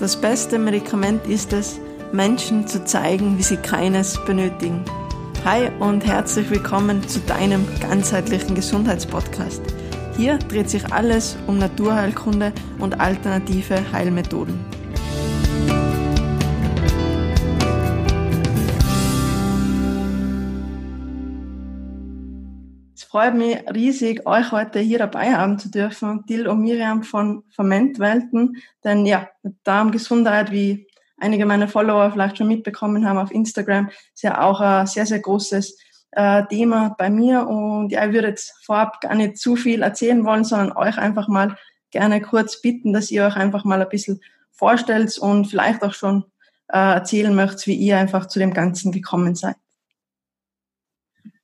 Das beste Medikament ist es, Menschen zu zeigen, wie sie keines benötigen. Hi und herzlich willkommen zu deinem ganzheitlichen Gesundheitspodcast. Hier dreht sich alles um Naturheilkunde und alternative Heilmethoden. Freut mich riesig, euch heute hier dabei haben zu dürfen, Dil und Miriam von Fermentwelten. Denn ja, Darmgesundheit, wie einige meiner Follower vielleicht schon mitbekommen haben auf Instagram, ist ja auch ein sehr, sehr großes äh, Thema bei mir. Und ja, ich würde jetzt vorab gar nicht zu viel erzählen wollen, sondern euch einfach mal gerne kurz bitten, dass ihr euch einfach mal ein bisschen vorstellt und vielleicht auch schon äh, erzählen möchtet, wie ihr einfach zu dem Ganzen gekommen seid.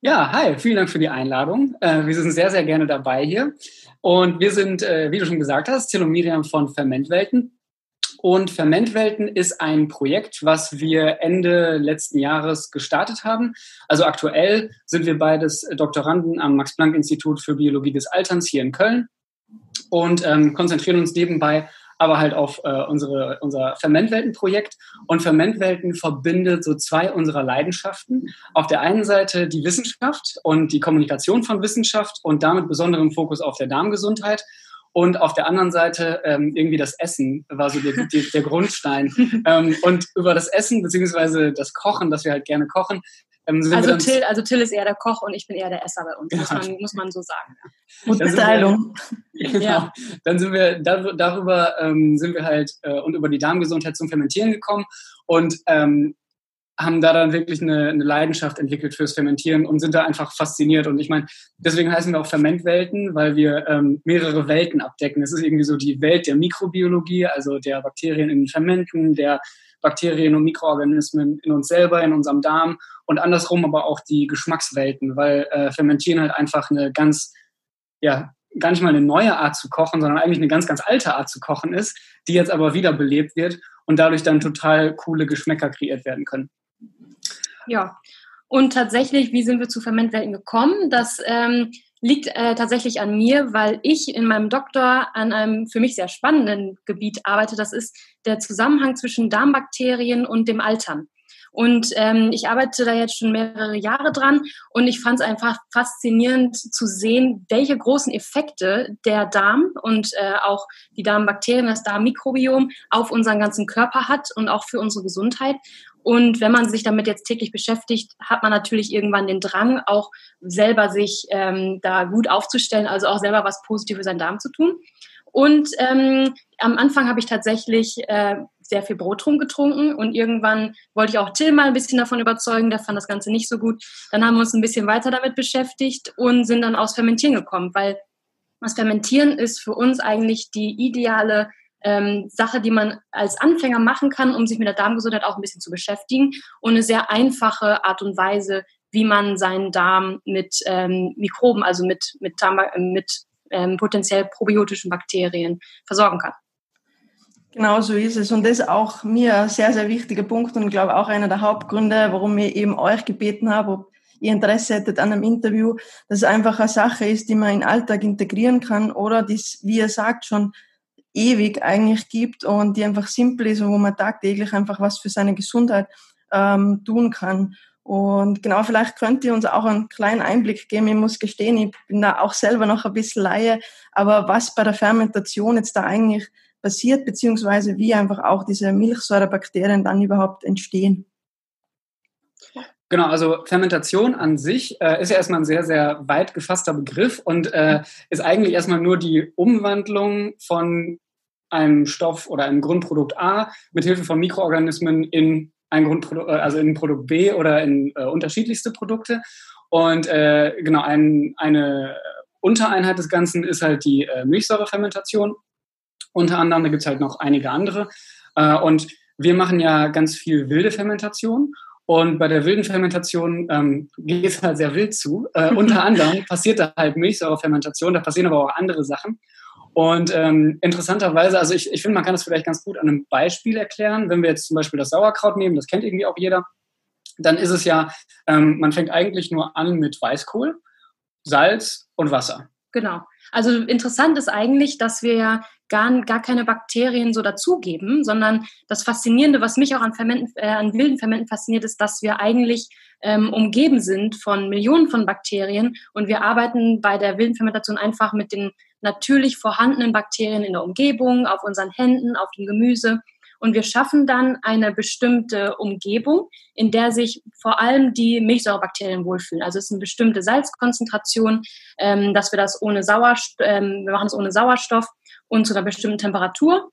Ja, hi, vielen Dank für die Einladung. Äh, wir sind sehr, sehr gerne dabei hier. Und wir sind, äh, wie du schon gesagt hast, Till und Miriam von Fermentwelten. Und Fermentwelten ist ein Projekt, was wir Ende letzten Jahres gestartet haben. Also aktuell sind wir beides Doktoranden am Max-Planck-Institut für Biologie des Alterns hier in Köln und ähm, konzentrieren uns nebenbei aber halt auf äh, unsere, unser Fermentwelten-Projekt. Und Fermentwelten verbindet so zwei unserer Leidenschaften. Auf der einen Seite die Wissenschaft und die Kommunikation von Wissenschaft und damit besonderem Fokus auf der Darmgesundheit. Und auf der anderen Seite ähm, irgendwie das Essen war so der, der, der Grundstein. ähm, und über das Essen beziehungsweise das Kochen, das wir halt gerne kochen, also, Till, also Till ist eher der Koch und ich bin eher der Esser bei uns, muss, man, muss man so sagen. Gute Teilung. Genau. Ja. Dann sind wir darüber ähm, sind wir halt äh, und über die Darmgesundheit zum Fermentieren gekommen und ähm, haben da dann wirklich eine, eine Leidenschaft entwickelt fürs Fermentieren und sind da einfach fasziniert. Und ich meine, deswegen heißen wir auch Fermentwelten, weil wir ähm, mehrere Welten abdecken. Es ist irgendwie so die Welt der Mikrobiologie, also der Bakterien in den Fermenten, der Bakterien und Mikroorganismen in uns selber, in unserem Darm und andersrum aber auch die Geschmackswelten, weil äh, Fermentieren halt einfach eine ganz, ja, gar nicht mal eine neue Art zu kochen, sondern eigentlich eine ganz, ganz alte Art zu kochen ist, die jetzt aber wiederbelebt wird und dadurch dann total coole Geschmäcker kreiert werden können. Ja, und tatsächlich, wie sind wir zu Fermentwelten gekommen? Das ähm, liegt äh, tatsächlich an mir, weil ich in meinem Doktor an einem für mich sehr spannenden Gebiet arbeite. Das ist der Zusammenhang zwischen Darmbakterien und dem Altern. Und ähm, ich arbeite da jetzt schon mehrere Jahre dran und ich fand es einfach faszinierend zu sehen, welche großen Effekte der Darm und äh, auch die Darmbakterien, das Darmmikrobiom auf unseren ganzen Körper hat und auch für unsere Gesundheit. Und wenn man sich damit jetzt täglich beschäftigt, hat man natürlich irgendwann den Drang, auch selber sich ähm, da gut aufzustellen, also auch selber was Positives für seinen Darm zu tun. Und ähm, am Anfang habe ich tatsächlich äh, sehr viel Brot rumgetrunken und irgendwann wollte ich auch Till mal ein bisschen davon überzeugen, der fand das Ganze nicht so gut. Dann haben wir uns ein bisschen weiter damit beschäftigt und sind dann aus Fermentieren gekommen, weil das Fermentieren ist für uns eigentlich die ideale ähm, Sache, die man als Anfänger machen kann, um sich mit der Darmgesundheit auch ein bisschen zu beschäftigen und eine sehr einfache Art und Weise, wie man seinen Darm mit ähm, Mikroben, also mit, mit, Darm, mit ähm, potenziell probiotischen Bakterien versorgen kann. Genau so ist es. Und das ist auch mir ein sehr, sehr wichtiger Punkt und glaube auch einer der Hauptgründe, warum ich eben euch gebeten habe, ob ihr Interesse hättet an einem Interview, dass es einfach eine Sache ist, die man in den Alltag integrieren kann oder die, wie ihr sagt, schon ewig eigentlich gibt und die einfach simpel ist und wo man tagtäglich einfach was für seine Gesundheit ähm, tun kann. Und genau, vielleicht könnt ihr uns auch einen kleinen Einblick geben. Ich muss gestehen, ich bin da auch selber noch ein bisschen Laie, aber was bei der Fermentation jetzt da eigentlich passiert, beziehungsweise wie einfach auch diese Milchsäurebakterien dann überhaupt entstehen. Genau, also Fermentation an sich äh, ist ja erstmal ein sehr, sehr weit gefasster Begriff und äh, ist eigentlich erstmal nur die Umwandlung von einem Stoff oder einem Grundprodukt A mit Hilfe von Mikroorganismen in ein Grundprodukt, äh, also in Produkt B oder in äh, unterschiedlichste Produkte. Und äh, genau, ein, eine Untereinheit des Ganzen ist halt die äh, Milchsäurefermentation. Unter anderem, da gibt es halt noch einige andere. Äh, und wir machen ja ganz viel wilde Fermentation. Und bei der wilden Fermentation ähm, geht es halt sehr wild zu. Äh, unter anderem passiert da halt Milchsäurefermentation, da passieren aber auch andere Sachen. Und ähm, interessanterweise, also ich, ich finde, man kann das vielleicht ganz gut an einem Beispiel erklären. Wenn wir jetzt zum Beispiel das Sauerkraut nehmen, das kennt irgendwie auch jeder, dann ist es ja, ähm, man fängt eigentlich nur an mit Weißkohl, Salz und Wasser. Genau. Also interessant ist eigentlich, dass wir ja gar, gar keine Bakterien so dazugeben, sondern das Faszinierende, was mich auch an, Fermenten, äh, an wilden Fermenten fasziniert, ist, dass wir eigentlich ähm, umgeben sind von Millionen von Bakterien und wir arbeiten bei der wilden Fermentation einfach mit den natürlich vorhandenen Bakterien in der Umgebung, auf unseren Händen, auf dem Gemüse. Und wir schaffen dann eine bestimmte Umgebung, in der sich vor allem die Milchsäurebakterien wohlfühlen. Also es ist eine bestimmte Salzkonzentration, ähm, dass wir das ohne Sauerstoff, ähm, wir machen es ohne Sauerstoff und zu einer bestimmten Temperatur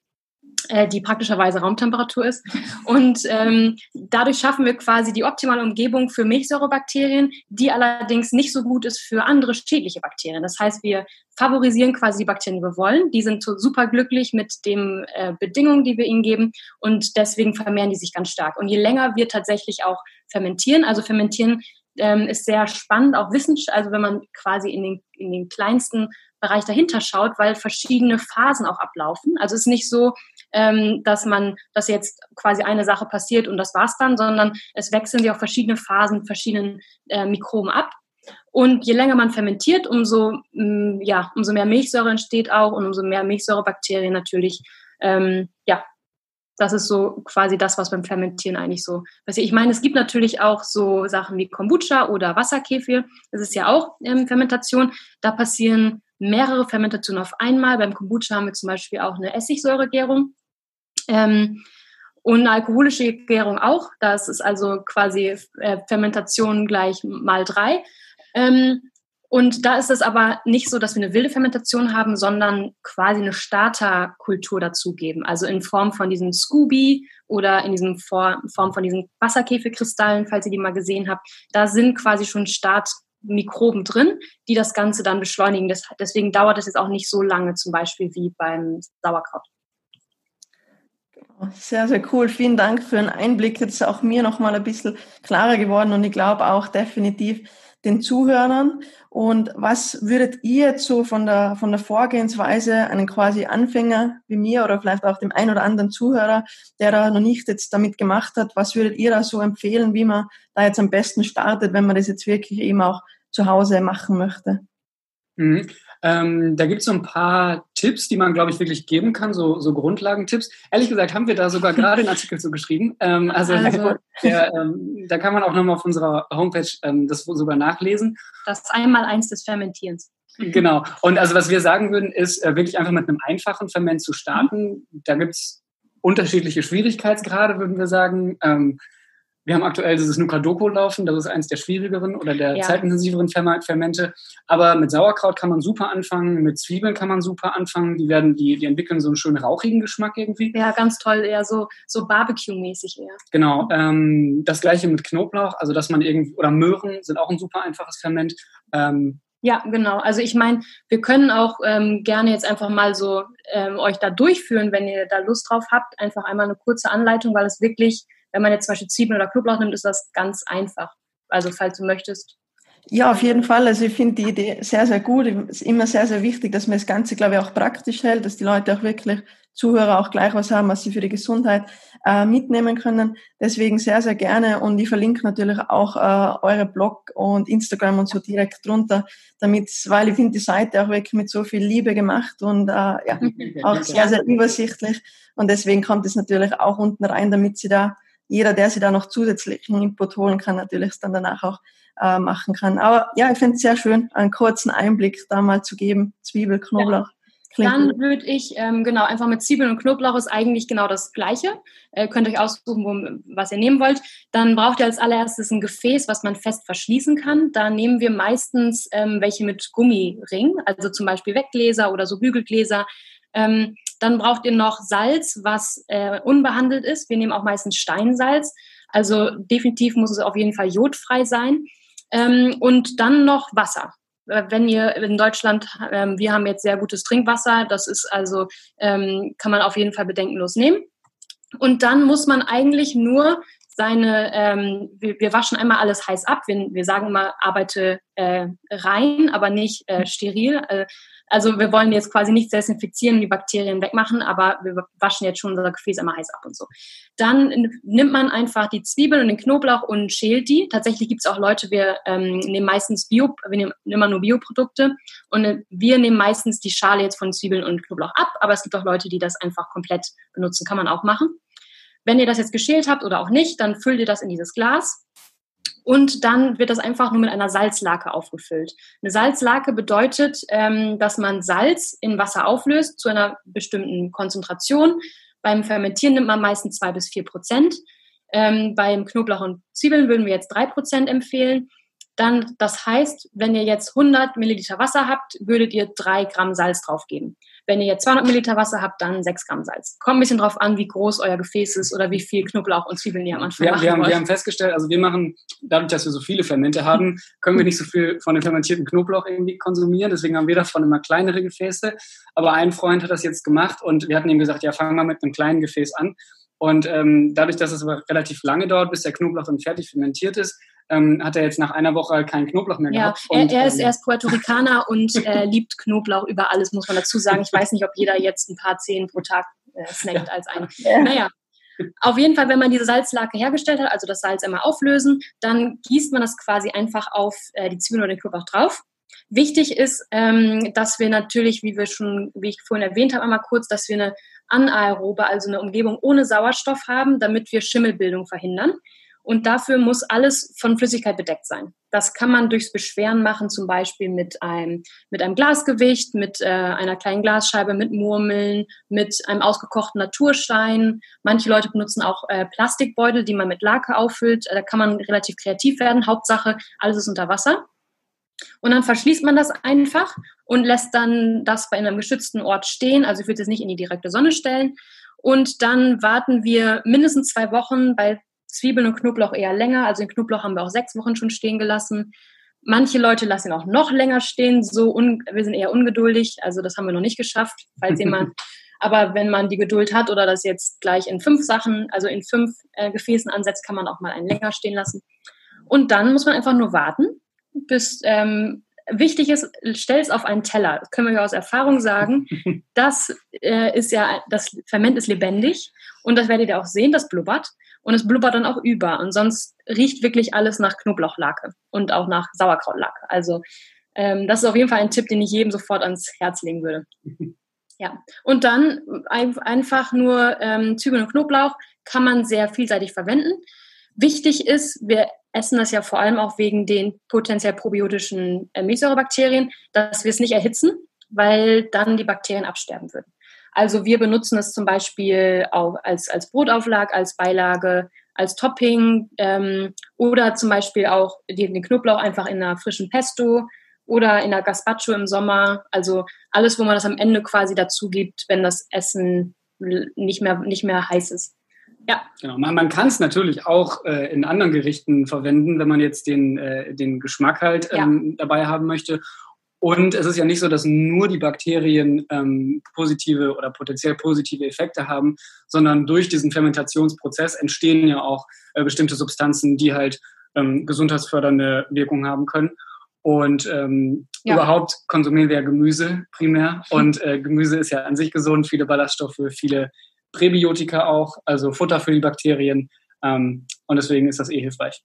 die praktischerweise Raumtemperatur ist. Und ähm, dadurch schaffen wir quasi die optimale Umgebung für Milchsäurebakterien, die allerdings nicht so gut ist für andere schädliche Bakterien. Das heißt, wir favorisieren quasi die Bakterien, die wir wollen. Die sind so super glücklich mit den äh, Bedingungen, die wir ihnen geben und deswegen vermehren die sich ganz stark. Und je länger wir tatsächlich auch fermentieren, also fermentieren ähm, ist sehr spannend, auch wissenschaftlich, also wenn man quasi in den, in den kleinsten Bereich dahinter schaut, weil verschiedene Phasen auch ablaufen. Also es ist nicht so, ähm, dass man, dass jetzt quasi eine Sache passiert und das war's dann, sondern es wechseln sich auch verschiedene Phasen, verschiedenen äh, Mikroben ab. Und je länger man fermentiert, umso, mh, mm, ja, umso mehr Milchsäure entsteht auch und umso mehr Milchsäurebakterien natürlich, ähm, ja, das ist so quasi das, was beim Fermentieren eigentlich so passiert. Ich meine, es gibt natürlich auch so Sachen wie Kombucha oder Wasserkefir. Das ist ja auch ähm, Fermentation. Da passieren mehrere Fermentationen auf einmal. Beim Kombucha haben wir zum Beispiel auch eine Essigsäuregärung. Ähm, und alkoholische Gärung auch. Das ist also quasi äh, Fermentation gleich mal drei. Ähm, und da ist es aber nicht so, dass wir eine wilde Fermentation haben, sondern quasi eine Starterkultur dazugeben. Also in Form von diesem Scooby oder in diesem Form von diesen Wasserkäfekristallen, falls ihr die mal gesehen habt. Da sind quasi schon Start, Mikroben drin, die das Ganze dann beschleunigen. Das, deswegen dauert es jetzt auch nicht so lange, zum Beispiel wie beim Sauerkraut. Sehr, sehr cool. Vielen Dank für den Einblick. Jetzt ist auch mir noch mal ein bisschen klarer geworden und ich glaube auch definitiv den Zuhörern. Und was würdet ihr jetzt so von der, von der Vorgehensweise einen quasi Anfänger wie mir oder vielleicht auch dem ein oder anderen Zuhörer, der da noch nicht jetzt damit gemacht hat, was würdet ihr da so empfehlen, wie man da jetzt am besten startet, wenn man das jetzt wirklich eben auch zu Hause machen möchte? Mhm. Ähm, da gibt es so ein paar Tipps, die man, glaube ich, wirklich geben kann, so, so Grundlagentipps. Ehrlich gesagt haben wir da sogar gerade einen Artikel zu geschrieben. Ähm, also, also. Der, ähm, da kann man auch nochmal auf unserer Homepage ähm, das sogar nachlesen. Das Einmaleins des Fermentierens. Genau. Und also was wir sagen würden, ist äh, wirklich einfach mit einem einfachen Ferment zu starten. Da gibt es unterschiedliche Schwierigkeitsgrade, würden wir sagen. Ähm, wir haben aktuell dieses Nuka-Doko laufen, das ist eins der schwierigeren oder der ja. zeitintensiveren Fermente. Aber mit Sauerkraut kann man super anfangen, mit Zwiebeln kann man super anfangen. Die werden, die, die entwickeln so einen schönen rauchigen Geschmack irgendwie. Ja, ganz toll, eher so, so Barbecue-mäßig eher. Genau. Ähm, das gleiche mit Knoblauch, also dass man irgendwie, oder Möhren sind auch ein super einfaches Ferment. Ähm, ja, genau. Also ich meine, wir können auch ähm, gerne jetzt einfach mal so ähm, euch da durchführen, wenn ihr da Lust drauf habt. Einfach einmal eine kurze Anleitung, weil es wirklich wenn man jetzt zum Beispiel Zwiebeln oder Knoblauch nimmt, ist das ganz einfach. Also falls du möchtest. Ja, auf jeden Fall. Also ich finde die Idee sehr, sehr gut. Es ist immer sehr, sehr wichtig, dass man das Ganze, glaube ich, auch praktisch hält, dass die Leute auch wirklich, Zuhörer auch gleich was haben, was sie für die Gesundheit äh, mitnehmen können. Deswegen sehr, sehr gerne. Und ich verlinke natürlich auch äh, eure Blog und Instagram und so direkt drunter, damit, weil ich finde die Seite auch wirklich mit so viel Liebe gemacht und äh, ja, auch sehr, sehr übersichtlich. Und deswegen kommt es natürlich auch unten rein, damit sie da jeder, der sich da noch zusätzlichen Input holen kann, natürlich es dann danach auch äh, machen kann. Aber ja, ich finde es sehr schön, einen kurzen Einblick da mal zu geben. Zwiebel, Knoblauch. Ja. Dann würde ich, ähm, genau, einfach mit Zwiebeln und Knoblauch ist eigentlich genau das Gleiche. Äh, könnt euch aussuchen, wo, was ihr nehmen wollt. Dann braucht ihr als allererstes ein Gefäß, was man fest verschließen kann. Da nehmen wir meistens ähm, welche mit Gummiring, also zum Beispiel Weggläser oder so Bügelgläser. Ähm, dann braucht ihr noch Salz, was äh, unbehandelt ist. Wir nehmen auch meistens Steinsalz. Also definitiv muss es auf jeden Fall jodfrei sein. Ähm, und dann noch Wasser. Äh, wenn ihr in Deutschland, ähm, wir haben jetzt sehr gutes Trinkwasser, das ist also, ähm, kann man auf jeden Fall bedenkenlos nehmen. Und dann muss man eigentlich nur seine, ähm, wir, wir, waschen einmal alles heiß ab. Wir, wir sagen immer, arbeite äh, rein, aber nicht äh, steril. Äh, Also wir wollen jetzt quasi nicht desinfizieren und die Bakterien wegmachen, aber wir waschen jetzt schon unser Gefäß immer heiß ab und so. Dann nimmt man einfach die Zwiebeln und den Knoblauch und schält die. Tatsächlich gibt es auch Leute, wir ähm, nehmen meistens Bio, wir nehmen immer nur Bioprodukte und äh, wir nehmen meistens die Schale jetzt von Zwiebeln und Knoblauch ab, aber es gibt auch Leute, die das einfach komplett benutzen, kann man auch machen. Wenn ihr das jetzt geschält habt oder auch nicht, dann füllt ihr das in dieses Glas und dann wird das einfach nur mit einer Salzlake aufgefüllt. Eine Salzlake bedeutet, ähm, dass man Salz in Wasser auflöst zu einer bestimmten Konzentration. Beim Fermentieren nimmt man meistens zwei bis vier Prozent. Ähm, beim Knoblauch und Zwiebeln würden wir jetzt drei Prozent empfehlen. Dann, das heißt, wenn ihr jetzt 100 Milliliter Wasser habt, würdet ihr drei Gramm Salz draufgeben. Wenn ihr jetzt 200 Milliliter Wasser habt, dann 6 Gramm Salz. Kommt ein bisschen drauf an, wie groß euer Gefäß ist oder wie viel Knoblauch und Zwiebeln ihr am Anfang wir, wir haben, wir haben festgestellt, also wir machen, dadurch, dass wir so viele Fermente haben, können wir nicht so viel von dem fermentierten Knoblauch irgendwie konsumieren. Deswegen haben wir davon immer kleinere Gefäße. Aber ein Freund hat das jetzt gemacht und wir hatten ihm gesagt, ja, fangen wir mit einem kleinen Gefäß an. Und ähm, dadurch, dass es aber relativ lange dauert, bis der Knoblauch dann fertig fermentiert ist, ähm, hat er jetzt nach einer Woche keinen Knoblauch mehr ja, gehabt. Und, er, er, ist, ähm, er ist Puerto Ricaner und äh, liebt Knoblauch über alles, muss man dazu sagen. Ich weiß nicht, ob jeder jetzt ein paar Zehen pro Tag äh, snackt als ein. Ja. Naja, auf jeden Fall, wenn man diese Salzlake hergestellt hat, also das Salz einmal auflösen, dann gießt man das quasi einfach auf äh, die Zwiebeln oder den Knoblauch drauf. Wichtig ist, ähm, dass wir natürlich, wie wir schon, wie ich vorhin erwähnt habe, einmal kurz, dass wir eine anaerobe, also eine Umgebung ohne Sauerstoff haben, damit wir Schimmelbildung verhindern. Und dafür muss alles von Flüssigkeit bedeckt sein. Das kann man durchs Beschweren machen, zum Beispiel mit einem, mit einem Glasgewicht, mit äh, einer kleinen Glasscheibe, mit Murmeln, mit einem ausgekochten Naturstein. Manche Leute benutzen auch äh, Plastikbeutel, die man mit Lake auffüllt. Da kann man relativ kreativ werden. Hauptsache, alles ist unter Wasser. Und dann verschließt man das einfach und lässt dann das bei einem geschützten Ort stehen. Also ich würde es nicht in die direkte Sonne stellen. Und dann warten wir mindestens zwei Wochen bei Zwiebeln und Knoblauch eher länger. Also den Knoblauch haben wir auch sechs Wochen schon stehen gelassen. Manche Leute lassen ihn auch noch länger stehen. So wir sind eher ungeduldig. Also das haben wir noch nicht geschafft. Falls jemand, aber wenn man die Geduld hat oder das jetzt gleich in fünf Sachen, also in fünf äh, Gefäßen ansetzt, kann man auch mal einen länger stehen lassen. Und dann muss man einfach nur warten, bis ähm, wichtig ist, stell es auf einen Teller. Das können wir ja aus Erfahrung sagen. Das äh, ist ja, das Ferment ist lebendig und das werdet ihr auch sehen, das blubbert und es blubbert dann auch über. Und sonst riecht wirklich alles nach Knoblauchlake und auch nach Sauerkrautlake. Also ähm, das ist auf jeden Fall ein Tipp, den ich jedem sofort ans Herz legen würde. Ja, und dann einfach nur ähm, Zwiebeln und Knoblauch kann man sehr vielseitig verwenden. Wichtig ist, wir essen das ja vor allem auch wegen den potenziell probiotischen äh, Milchsäurebakterien, dass wir es nicht erhitzen, weil dann die Bakterien absterben würden. Also wir benutzen es zum Beispiel auch als, als Brotauflag, als Beilage, als Topping ähm, oder zum Beispiel auch den Knoblauch einfach in einer frischen Pesto oder in einer Gazpacho im Sommer. Also alles, wo man das am Ende quasi dazu gibt, wenn das Essen nicht mehr, nicht mehr heiß ist. Ja. Genau. Man, man kann es natürlich auch äh, in anderen Gerichten verwenden, wenn man jetzt den, äh, den Geschmack halt ähm, ja. dabei haben möchte. Und es ist ja nicht so, dass nur die Bakterien ähm, positive oder potenziell positive Effekte haben, sondern durch diesen Fermentationsprozess entstehen ja auch äh, bestimmte Substanzen, die halt ähm, gesundheitsfördernde Wirkung haben können. Und ähm, ja. überhaupt konsumieren wir ja Gemüse primär. Und äh, Gemüse ist ja an sich gesund, viele Ballaststoffe, viele Präbiotika auch, also Futter für die Bakterien. Ähm, und deswegen ist das eh hilfreich.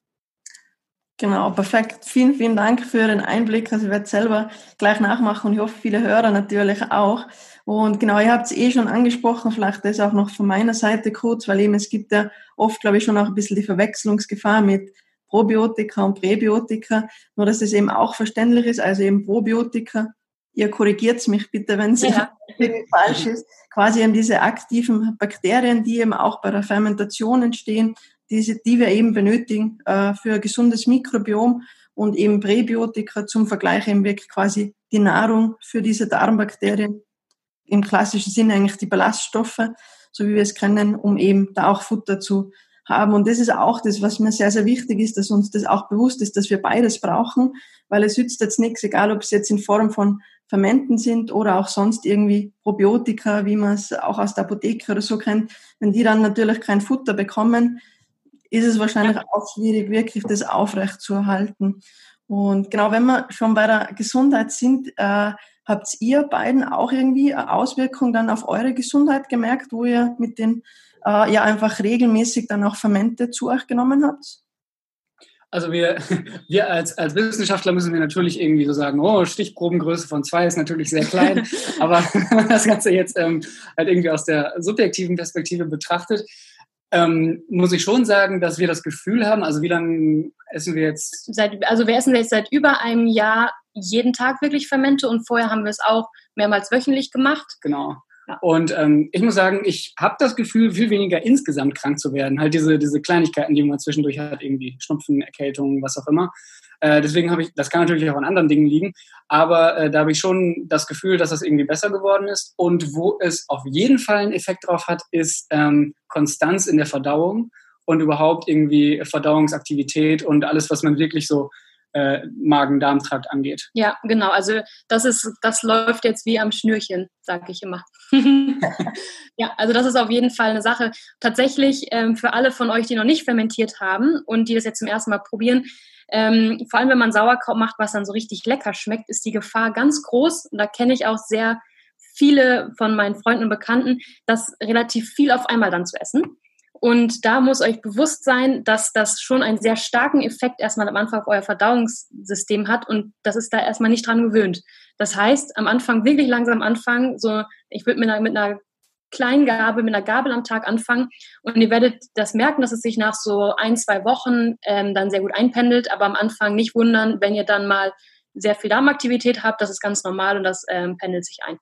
Genau, perfekt. Vielen, vielen Dank für den Einblick. Also ich werde selber gleich nachmachen und ich hoffe, viele Hörer natürlich auch. Und genau, ihr habt es eh schon angesprochen, vielleicht das auch noch von meiner Seite kurz, weil eben es gibt ja oft, glaube ich, schon auch ein bisschen die Verwechslungsgefahr mit Probiotika und Präbiotika, nur dass es eben auch verständlich ist, also eben Probiotika, ihr korrigiert mich bitte, wenn es ja. falsch ist, quasi eben diese aktiven Bakterien, die eben auch bei der Fermentation entstehen, diese, die wir eben benötigen äh, für ein gesundes Mikrobiom und eben Präbiotika zum Vergleich eben wirklich quasi die Nahrung für diese Darmbakterien. Im klassischen Sinne eigentlich die Ballaststoffe, so wie wir es kennen, um eben da auch Futter zu haben. Und das ist auch das, was mir sehr, sehr wichtig ist, dass uns das auch bewusst ist, dass wir beides brauchen, weil es nützt jetzt nichts, egal ob es jetzt in Form von Fermenten sind oder auch sonst irgendwie Probiotika, wie man es auch aus der Apotheke oder so kennt. Wenn die dann natürlich kein Futter bekommen, ist es wahrscheinlich ja. auch schwierig, wirklich das aufrecht zu erhalten. Und genau, wenn wir schon bei der Gesundheit sind, äh, Habt ihr beiden auch irgendwie eine Auswirkung dann auf eure Gesundheit gemerkt, wo ihr mit den äh, ja einfach regelmäßig dann auch Fermente zu euch genommen habt? Also wir, wir als, als Wissenschaftler müssen wir natürlich irgendwie so sagen, oh, Stichprobengröße von zwei ist natürlich sehr klein, aber wenn man das Ganze jetzt ähm, halt irgendwie aus der subjektiven Perspektive betrachtet, ähm, muss ich schon sagen, dass wir das Gefühl haben, also wie lange essen wir jetzt? Seit, also wir essen jetzt seit über einem Jahr jeden Tag wirklich Fermente und vorher haben wir es auch mehrmals wöchentlich gemacht. Genau. Ja. Und ähm, ich muss sagen, ich habe das Gefühl, viel weniger insgesamt krank zu werden. Halt diese, diese Kleinigkeiten, die man zwischendurch hat, irgendwie Schnupfen, Erkältung, was auch immer. Äh, deswegen habe ich, das kann natürlich auch an anderen Dingen liegen, aber äh, da habe ich schon das Gefühl, dass das irgendwie besser geworden ist. Und wo es auf jeden Fall einen Effekt drauf hat, ist ähm, Konstanz in der Verdauung und überhaupt irgendwie Verdauungsaktivität und alles, was man wirklich so äh, Magen-Darm-Trakt angeht. Ja, genau. Also das ist, das läuft jetzt wie am Schnürchen, sage ich immer. ja, also das ist auf jeden Fall eine Sache. Tatsächlich ähm, für alle von euch, die noch nicht fermentiert haben und die das jetzt zum ersten Mal probieren, ähm, vor allem wenn man Sauerkraut macht, was dann so richtig lecker schmeckt, ist die Gefahr ganz groß. Und da kenne ich auch sehr viele von meinen Freunden und Bekannten, das relativ viel auf einmal dann zu essen. Und da muss euch bewusst sein, dass das schon einen sehr starken Effekt erstmal am Anfang auf euer Verdauungssystem hat und das ist da erstmal nicht dran gewöhnt. Das heißt, am Anfang wirklich langsam anfangen, so ich würde mit einer, mit einer kleinen Gabel, mit einer Gabel am Tag anfangen und ihr werdet das merken, dass es sich nach so ein, zwei Wochen ähm, dann sehr gut einpendelt, aber am Anfang nicht wundern, wenn ihr dann mal sehr viel Darmaktivität habt, das ist ganz normal und das ähm, pendelt sich ein.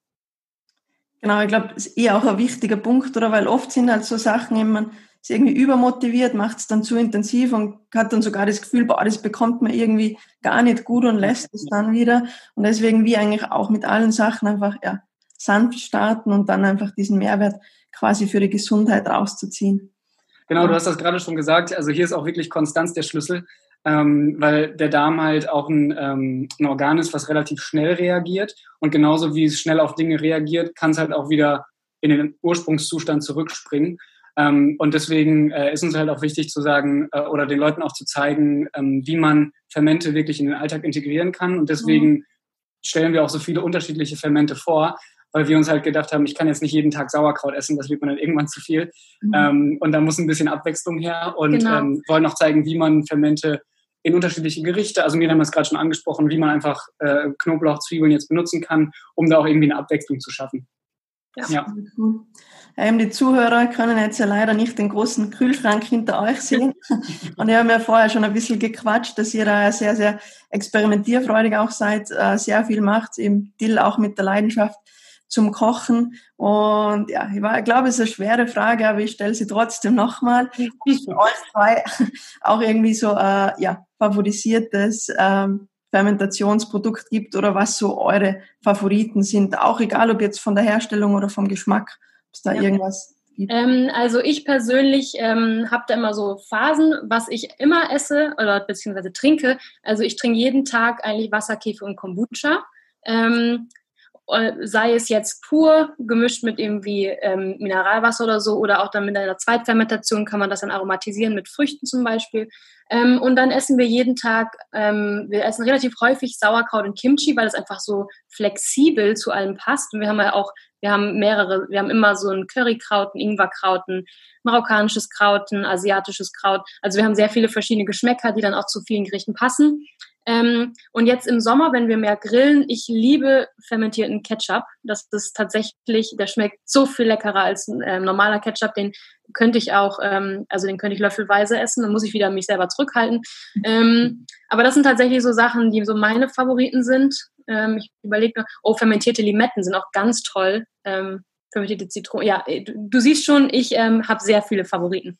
Genau, ich glaube, das ist eher auch ein wichtiger Punkt, oder? Weil oft sind halt so Sachen, eben, man ist irgendwie übermotiviert, macht es dann zu intensiv und hat dann sogar das Gefühl, boah, das bekommt man irgendwie gar nicht gut und lässt es dann wieder. Und deswegen wie eigentlich auch mit allen Sachen einfach, ja, sanft starten und dann einfach diesen Mehrwert quasi für die Gesundheit rauszuziehen. Genau, du hast das gerade schon gesagt. Also hier ist auch wirklich Konstanz der Schlüssel ähm, weil der Darm halt auch ein, ähm, ein Organ ist, was relativ schnell reagiert. Und genauso wie es schnell auf Dinge reagiert, kann es halt auch wieder in den Ursprungszustand zurückspringen. Ähm, und deswegen äh, ist uns halt auch wichtig zu sagen äh, oder den Leuten auch zu zeigen, ähm, wie man Fermente wirklich in den Alltag integrieren kann. Und deswegen mhm. stellen wir auch so viele unterschiedliche Fermente vor, weil wir uns halt gedacht haben, ich kann jetzt nicht jeden Tag Sauerkraut essen, das wird man dann irgendwann zu viel. Mhm. Ähm, und da muss ein bisschen Abwechslung her und genau. ähm, wollen auch zeigen, wie man Fermente in unterschiedliche Gerichte. Also mir haben wir es gerade schon angesprochen, wie man einfach äh, Knoblauch, Zwiebeln jetzt benutzen kann, um da auch irgendwie eine Abwechslung zu schaffen. Ja. ja. Ähm, die Zuhörer können jetzt ja leider nicht den großen Kühlschrank hinter euch sehen. Und wir haben ja vorher schon ein bisschen gequatscht, dass ihr da sehr, sehr experimentierfreudig auch seid, äh, sehr viel macht, eben Dill auch mit der Leidenschaft zum Kochen. Und ja, ich, war, ich glaube, es ist eine schwere Frage, aber ich stelle sie trotzdem nochmal. Für euch zwei auch irgendwie so äh, ja, favorisiertes ähm, Fermentationsprodukt gibt oder was so eure Favoriten sind. Auch egal, ob jetzt von der Herstellung oder vom Geschmack, ob es da ja. irgendwas gibt. Ähm, also ich persönlich ähm, habe da immer so Phasen, was ich immer esse oder beziehungsweise trinke. Also ich trinke jeden Tag eigentlich Wasserkäfer und Kombucha. Ähm, äh, sei es jetzt pur, gemischt mit irgendwie ähm, Mineralwasser oder so, oder auch dann mit einer Zweitfermentation kann man das dann aromatisieren mit Früchten zum Beispiel. Ähm, und dann essen wir jeden Tag, ähm, wir essen relativ häufig Sauerkraut und Kimchi, weil es einfach so flexibel zu allem passt. Und wir haben ja auch, wir haben mehrere, wir haben immer so ein Currykraut, ein Ingwerkraut, ein marokkanisches Kraut, ein asiatisches Kraut. Also wir haben sehr viele verschiedene Geschmäcker, die dann auch zu vielen Gerichten passen. Ähm, und jetzt im Sommer, wenn wir mehr grillen, ich liebe fermentierten Ketchup. Das ist tatsächlich, der schmeckt so viel leckerer als äh, normaler Ketchup. Den könnte ich auch, ähm, also den könnte ich löffelweise essen. Dann muss ich wieder mich selber zurückhalten. Ähm, aber das sind tatsächlich so Sachen, die so meine Favoriten sind. Ähm, ich überlege noch, oh, fermentierte Limetten sind auch ganz toll. Ähm, fermentierte Zitronen. Ja, du, du siehst schon, ich ähm, habe sehr viele Favoriten.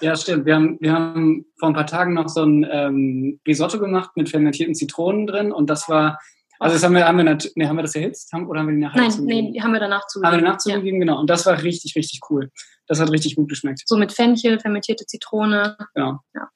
Ja, stimmt. Wir haben, wir haben vor ein paar Tagen noch so ein ähm, Risotto gemacht mit fermentierten Zitronen drin und das war, also das haben wir, haben wir, nee, haben wir das erhitzt haben, oder haben wir die nachher Nein, zugegeben? nee, haben wir danach zugegeben. Haben wir danach zugegeben, ja. genau. Und das war richtig, richtig cool. Das hat richtig gut geschmeckt. So mit Fenchel, fermentierte Zitrone. Genau. Ja.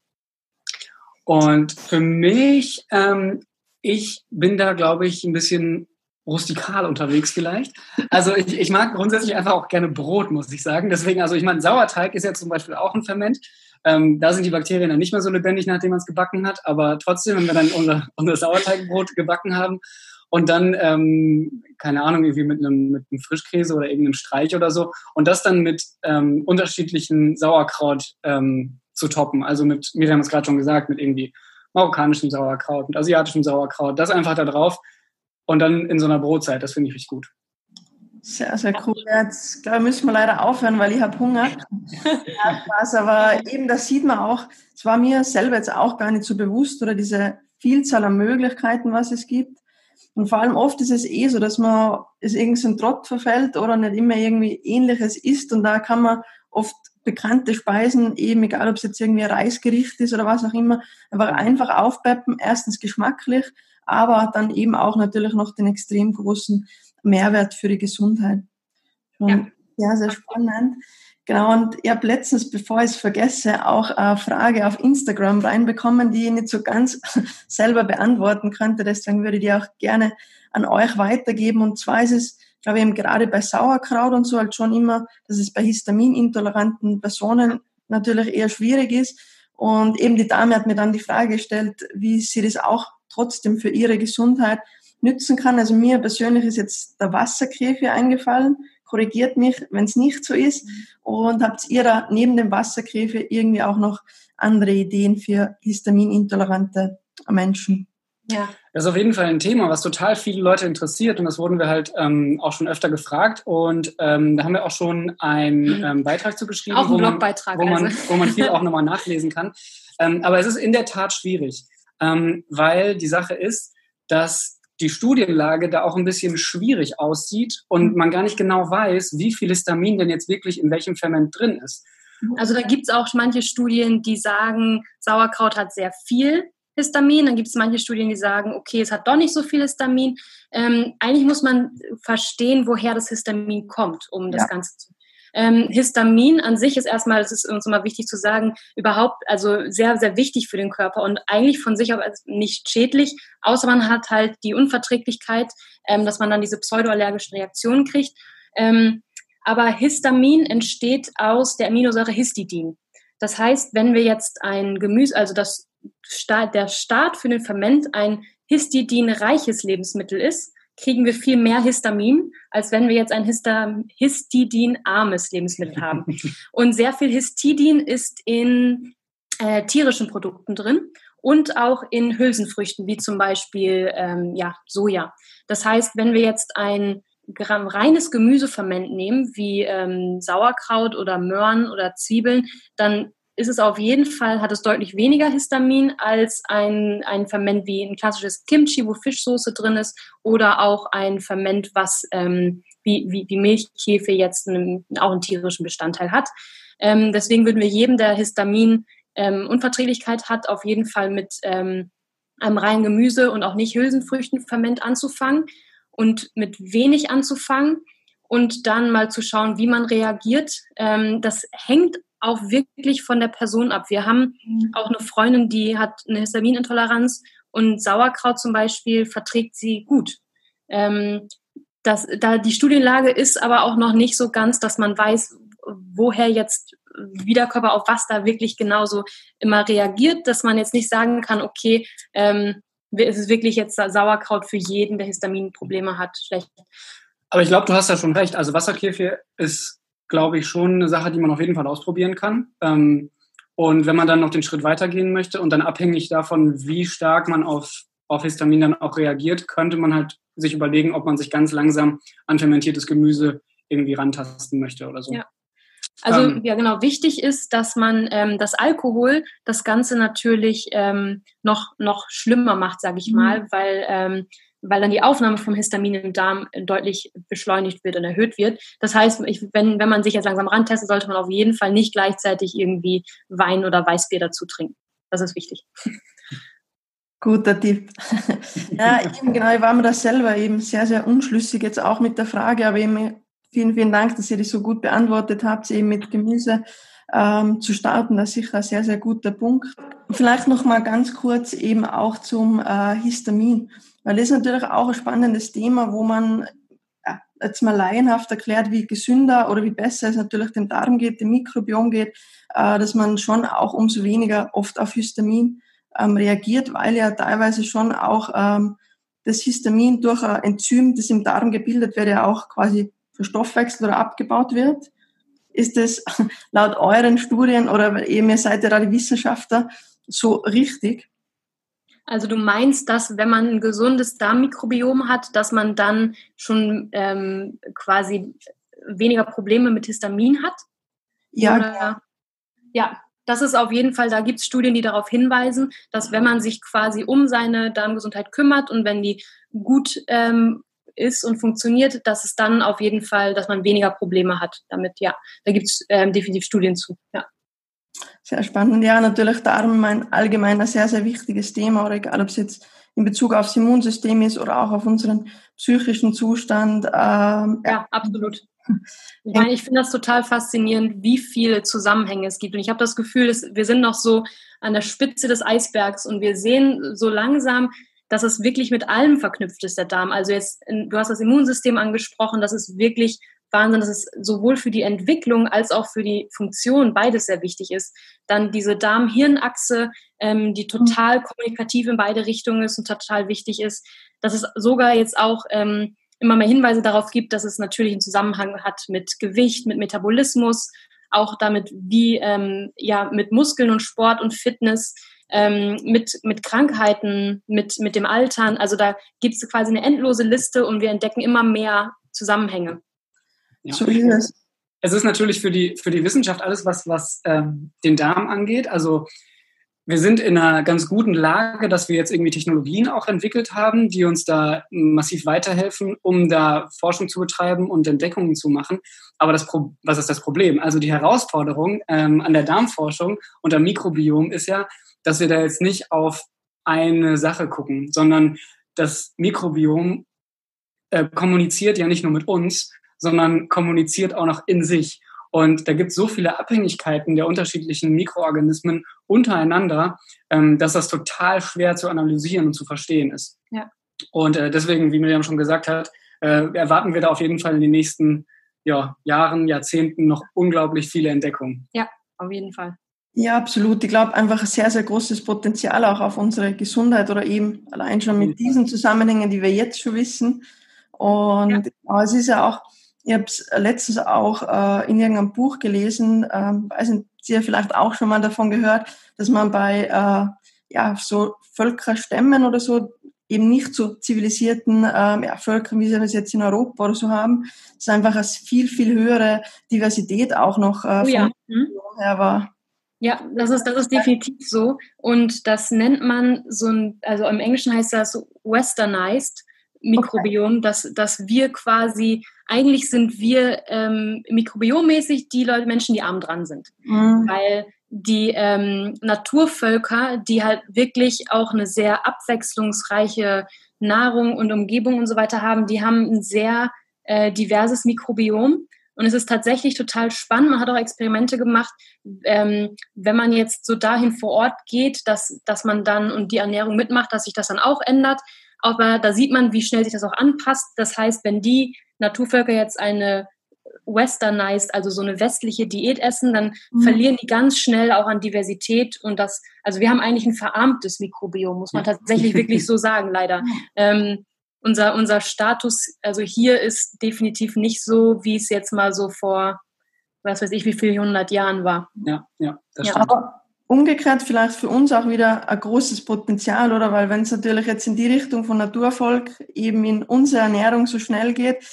Und für mich, ähm, ich bin da, glaube ich, ein bisschen rustikal unterwegs vielleicht. Also ich, ich mag grundsätzlich einfach auch gerne Brot, muss ich sagen. Deswegen, also ich meine, Sauerteig ist ja zum Beispiel auch ein Ferment. Ähm, da sind die Bakterien dann nicht mehr so lebendig, nachdem man es gebacken hat. Aber trotzdem, wenn wir dann unser, unser Sauerteigbrot gebacken haben und dann, ähm, keine Ahnung, irgendwie mit einem, mit einem Frischkäse oder irgendeinem Streich oder so und das dann mit ähm, unterschiedlichen Sauerkraut ähm, zu toppen. Also mit, Miriam haben es gerade schon gesagt, mit irgendwie marokkanischem Sauerkraut, mit asiatischem Sauerkraut, das einfach da drauf und dann in so einer Brotzeit, das finde ich richtig gut. Sehr, sehr cool. Jetzt glaube ich, müssen wir leider aufhören, weil ich habe Hunger. Spaß, aber eben das sieht man auch, es war mir selber jetzt auch gar nicht so bewusst oder diese Vielzahl an Möglichkeiten, was es gibt. Und vor allem oft ist es eh so, dass man es irgendwie so ein Trott verfällt oder nicht immer irgendwie ähnliches isst und da kann man oft bekannte Speisen, eben egal ob es jetzt irgendwie ein Reisgericht ist oder was auch immer, einfach einfach aufpeppen. Erstens geschmacklich, aber dann eben auch natürlich noch den extrem großen Mehrwert für die Gesundheit. Ja. Sehr, sehr spannend. Genau, und ich habe letztens, bevor ich es vergesse, auch eine Frage auf Instagram reinbekommen, die ich nicht so ganz selber beantworten könnte. Deswegen würde ich die auch gerne an euch weitergeben. Und zwar ist es, glaube ich, eben gerade bei Sauerkraut und so halt schon immer, dass es bei histaminintoleranten Personen natürlich eher schwierig ist. Und eben die Dame hat mir dann die Frage gestellt, wie sie das auch trotzdem für ihre Gesundheit nützen kann. Also mir persönlich ist jetzt der Wasserkäfer eingefallen. Korrigiert mich, wenn es nicht so ist. Und habt ihr da neben dem Wasserkäfer irgendwie auch noch andere Ideen für histaminintolerante Menschen? Ja. Das ist auf jeden Fall ein Thema, was total viele Leute interessiert und das wurden wir halt ähm, auch schon öfter gefragt und ähm, da haben wir auch schon einen ähm, Beitrag zu geschrieben, auch wo, Blogbeitrag, man, wo, man, also. wo man viel auch nochmal nachlesen kann. Ähm, aber es ist in der Tat schwierig, ähm, weil die Sache ist, dass die Studienlage da auch ein bisschen schwierig aussieht und mhm. man gar nicht genau weiß, wie viel Histamin denn jetzt wirklich in welchem Ferment drin ist. Also da gibt es auch manche Studien, die sagen, Sauerkraut hat sehr viel Histamin. Dann gibt es manche Studien, die sagen, okay, es hat doch nicht so viel Histamin. Ähm, eigentlich muss man verstehen, woher das Histamin kommt, um das ja. Ganze zu ähm, Histamin an sich ist erstmal, das ist uns immer wichtig zu sagen, überhaupt, also sehr, sehr wichtig für den Körper und eigentlich von sich aus nicht schädlich, außer man hat halt die Unverträglichkeit, ähm, dass man dann diese pseudoallergischen Reaktionen kriegt. Ähm, aber Histamin entsteht aus der Aminosäure Histidin. Das heißt, wenn wir jetzt ein Gemüse, also das der Start für den Ferment ein histidinreiches Lebensmittel ist, kriegen wir viel mehr Histamin, als wenn wir jetzt ein Histidin-armes Lebensmittel haben. Und sehr viel Histidin ist in äh, tierischen Produkten drin und auch in Hülsenfrüchten, wie zum Beispiel ähm, ja, Soja. Das heißt, wenn wir jetzt ein Gramm reines Gemüseferment nehmen, wie ähm, Sauerkraut oder Möhren oder Zwiebeln, dann ist es auf jeden Fall, hat es deutlich weniger Histamin als ein, ein Ferment wie ein klassisches Kimchi, wo Fischsoße drin ist, oder auch ein Ferment, was ähm, wie, wie die Milchkäfe jetzt einen, auch einen tierischen Bestandteil hat. Ähm, deswegen würden wir jedem, der Histamin ähm, hat, auf jeden Fall mit ähm, einem reinen Gemüse und auch nicht Hülsenfrüchten Ferment anzufangen und mit wenig anzufangen und dann mal zu schauen, wie man reagiert. Ähm, das hängt auch wirklich von der Person ab. Wir haben mhm. auch eine Freundin, die hat eine Histaminintoleranz und Sauerkraut zum Beispiel verträgt sie gut. Ähm, das, da die Studienlage ist aber auch noch nicht so ganz, dass man weiß, woher jetzt wie der Körper auf was da wirklich genauso immer reagiert, dass man jetzt nicht sagen kann, okay, ähm, es ist wirklich jetzt Sauerkraut für jeden, der Histaminprobleme hat, schlecht. Aber ich glaube, du hast ja schon recht. Also Wasserkefir ist glaube ich, schon eine Sache, die man auf jeden Fall ausprobieren kann. Ähm, und wenn man dann noch den Schritt weitergehen möchte und dann abhängig davon, wie stark man auf, auf Histamin dann auch reagiert, könnte man halt sich überlegen, ob man sich ganz langsam an fermentiertes Gemüse irgendwie rantasten möchte oder so. Ja. Also ähm, ja genau, wichtig ist, dass man ähm, das Alkohol das Ganze natürlich ähm, noch, noch schlimmer macht, sage ich mhm. mal, weil ähm, weil dann die Aufnahme vom Histamin im Darm deutlich beschleunigt wird und erhöht wird. Das heißt, ich, wenn, wenn man sich jetzt langsam rantestet, sollte man auf jeden Fall nicht gleichzeitig irgendwie Wein oder Weißbier dazu trinken. Das ist wichtig. Guter Tipp. ja, eben genau, ich war mir das selber eben sehr, sehr unschlüssig jetzt auch mit der Frage, aber eben vielen, vielen Dank, dass ihr die so gut beantwortet habt, eben mit Gemüse ähm, zu starten. Das ist sicher ein sehr, sehr guter Punkt. Vielleicht noch mal ganz kurz eben auch zum äh, Histamin. Weil das ist natürlich auch ein spannendes Thema, wo man jetzt mal laienhaft erklärt, wie gesünder oder wie besser es natürlich dem Darm geht, dem Mikrobiom geht, äh, dass man schon auch umso weniger oft auf Histamin ähm, reagiert, weil ja teilweise schon auch ähm, das Histamin durch ein Enzym, das im Darm gebildet wird, ja auch quasi verstoffwechselt oder abgebaut wird. Ist das laut euren Studien oder eben ihr seid ja die Wissenschaftler so richtig? Also du meinst, dass wenn man ein gesundes Darmmikrobiom hat, dass man dann schon ähm, quasi weniger Probleme mit Histamin hat? Ja. Oder, ja, das ist auf jeden Fall, da gibt es Studien, die darauf hinweisen, dass wenn man sich quasi um seine Darmgesundheit kümmert und wenn die gut ähm, ist und funktioniert, dass es dann auf jeden Fall, dass man weniger Probleme hat damit. Ja, da gibt es ähm, definitiv Studien zu. Ja. Sehr spannend. Ja, natürlich Darm ein allgemein ein sehr, sehr wichtiges Thema, oder egal ob es jetzt in Bezug aufs Immunsystem ist oder auch auf unseren psychischen Zustand. Ähm, ja, absolut. Ich meine, ich finde das total faszinierend, wie viele Zusammenhänge es gibt. Und ich habe das Gefühl, dass wir sind noch so an der Spitze des Eisbergs und wir sehen so langsam, dass es wirklich mit allem verknüpft ist, der Darm. Also jetzt, du hast das Immunsystem angesprochen, das ist wirklich Wahnsinn, dass es sowohl für die Entwicklung als auch für die Funktion beides sehr wichtig ist. Dann diese Darm-Hirn-Achse, ähm, die total kommunikativ in beide Richtungen ist und total wichtig ist. Dass es sogar jetzt auch ähm, immer mehr Hinweise darauf gibt, dass es natürlich einen Zusammenhang hat mit Gewicht, mit Metabolismus, auch damit, wie ähm, ja mit Muskeln und Sport und Fitness, ähm, mit, mit Krankheiten, mit, mit dem Altern. Also da gibt es quasi eine endlose Liste und wir entdecken immer mehr Zusammenhänge. Ja. So ist es. Es ist natürlich für die, für die Wissenschaft alles, was, was ähm, den Darm angeht. Also wir sind in einer ganz guten Lage, dass wir jetzt irgendwie Technologien auch entwickelt haben, die uns da massiv weiterhelfen, um da Forschung zu betreiben und Entdeckungen zu machen. Aber das Pro was ist das Problem? Also die Herausforderung ähm, an der Darmforschung und am Mikrobiom ist ja, dass wir da jetzt nicht auf eine Sache gucken, sondern das Mikrobiom äh, kommuniziert ja nicht nur mit uns, sondern kommuniziert auch noch in sich. Und da gibt es so viele Abhängigkeiten der unterschiedlichen Mikroorganismen untereinander, ähm, dass das total schwer zu analysieren und zu verstehen ist. Ja. Und äh, deswegen, wie Miriam schon gesagt hat, äh, erwarten wir da auf jeden Fall in den nächsten ja, Jahren, Jahrzehnten noch unglaublich viele Entdeckungen. Ja, auf jeden Fall. Ja, absolut. Ich glaube einfach ein sehr, sehr großes Potenzial auch auf unsere Gesundheit oder eben allein schon mit diesen Zusammenhängen, die wir jetzt schon wissen. Und ja. es ist ja auch, ich habe es letztens auch äh, in irgendeinem Buch gelesen, ähm, weiß nicht, Sie ja vielleicht auch schon mal davon gehört, dass man bei äh, ja, so Völkerstämmen oder so eben nicht so zivilisierten ähm, ja, Völkern, wie sie das jetzt in Europa oder so haben, dass einfach eine viel, viel höhere Diversität auch noch äh, oh, ja. Her war. Ja, das ist, das ist definitiv so. Und das nennt man so ein, also im Englischen heißt das westernized Mikrobiom, okay. dass, dass wir quasi, eigentlich sind wir ähm, mikrobiommäßig die Leute, Menschen, die arm dran sind. Mhm. Weil die ähm, Naturvölker, die halt wirklich auch eine sehr abwechslungsreiche Nahrung und Umgebung und so weiter haben, die haben ein sehr äh, diverses Mikrobiom. Und es ist tatsächlich total spannend. Man hat auch Experimente gemacht, ähm, wenn man jetzt so dahin vor Ort geht, dass, dass man dann und die Ernährung mitmacht, dass sich das dann auch ändert. Aber da sieht man, wie schnell sich das auch anpasst. Das heißt, wenn die Naturvölker jetzt eine westernized, also so eine westliche Diät essen, dann mhm. verlieren die ganz schnell auch an Diversität und das, also wir haben eigentlich ein verarmtes Mikrobiom, muss man tatsächlich wirklich so sagen, leider. Ähm, unser, unser Status, also hier ist definitiv nicht so, wie es jetzt mal so vor, was weiß ich, wie viele hundert Jahren war. Ja, ja, das ja. stimmt. Aber umgekehrt vielleicht für uns auch wieder ein großes Potenzial, oder? Weil wenn es natürlich jetzt in die Richtung von Naturvolk eben in unsere Ernährung so schnell geht,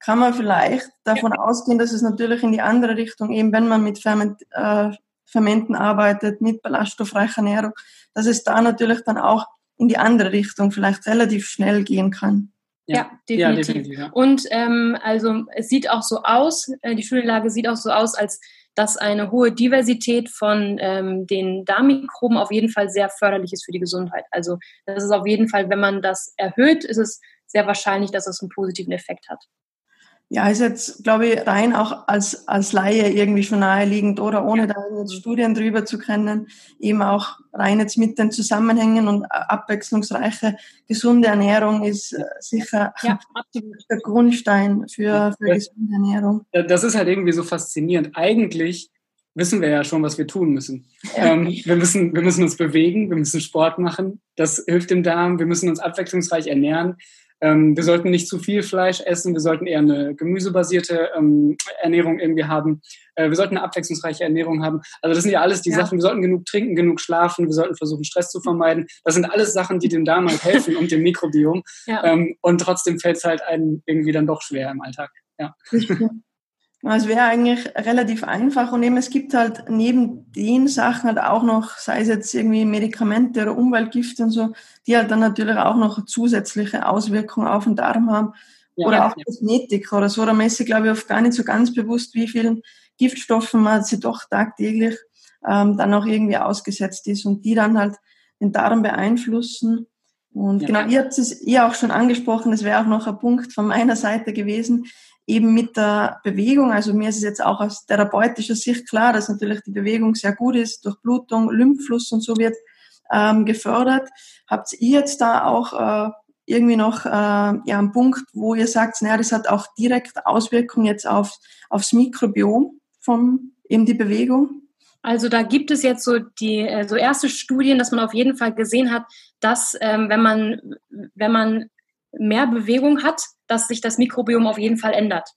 kann man vielleicht davon ja. ausgehen, dass es natürlich in die andere Richtung, eben wenn man mit Ferment, äh, Fermenten arbeitet, mit ballaststoffreicher Ernährung, dass es da natürlich dann auch in die andere Richtung vielleicht relativ schnell gehen kann. Ja, definitiv. Ja, definitiv ja. Und ähm, also es sieht auch so aus, äh, die Studienlage sieht auch so aus, als dass eine hohe Diversität von ähm, den Darmmikroben auf jeden Fall sehr förderlich ist für die Gesundheit. Also das ist auf jeden Fall, wenn man das erhöht, ist es sehr wahrscheinlich, dass es einen positiven Effekt hat. Ja, ist jetzt, glaube ich, rein auch als, als Laie irgendwie schon naheliegend oder ohne da jetzt Studien drüber zu kennen, eben auch rein jetzt mit den Zusammenhängen und abwechslungsreiche, gesunde Ernährung ist äh, sicher ja, der Grundstein für, für gesunde Ernährung. Das ist halt irgendwie so faszinierend. Eigentlich wissen wir ja schon, was wir tun müssen. Ähm, wir, müssen wir müssen uns bewegen, wir müssen Sport machen. Das hilft dem Darm. Wir müssen uns abwechslungsreich ernähren. Ähm, wir sollten nicht zu viel Fleisch essen, wir sollten eher eine gemüsebasierte ähm, Ernährung irgendwie haben. Äh, wir sollten eine abwechslungsreiche Ernährung haben. Also das sind ja alles die ja. Sachen. Wir sollten genug trinken, genug schlafen, wir sollten versuchen, Stress zu vermeiden. Das sind alles Sachen, die dem Darm halt helfen und dem Mikrobiom. Ja. Ähm, und trotzdem fällt es halt einem irgendwie dann doch schwer im Alltag. Ja. Es wäre eigentlich relativ einfach und eben es gibt halt neben den Sachen halt auch noch, sei es jetzt irgendwie Medikamente oder Umweltgifte und so, die halt dann natürlich auch noch zusätzliche Auswirkungen auf den Darm haben. Ja, oder auch ja. Kosmetik oder so. Da messe ich, glaube ich, oft gar nicht so ganz bewusst, wie vielen Giftstoffen man sie doch tagtäglich ähm, dann auch irgendwie ausgesetzt ist und die dann halt den Darm beeinflussen. Und ja. genau, ihr habt es ihr auch schon angesprochen, das wäre auch noch ein Punkt von meiner Seite gewesen eben mit der Bewegung, also mir ist es jetzt auch aus therapeutischer Sicht klar, dass natürlich die Bewegung sehr gut ist, durch Blutung, Lymphfluss und so wird ähm, gefördert. Habt ihr jetzt da auch äh, irgendwie noch äh, ja, einen Punkt, wo ihr sagt, naja, das hat auch direkt Auswirkungen jetzt auf, aufs Mikrobiom von eben die Bewegung? Also da gibt es jetzt so die äh, so erste Studien, dass man auf jeden Fall gesehen hat, dass ähm, wenn man wenn man mehr Bewegung hat, dass sich das Mikrobiom auf jeden Fall ändert.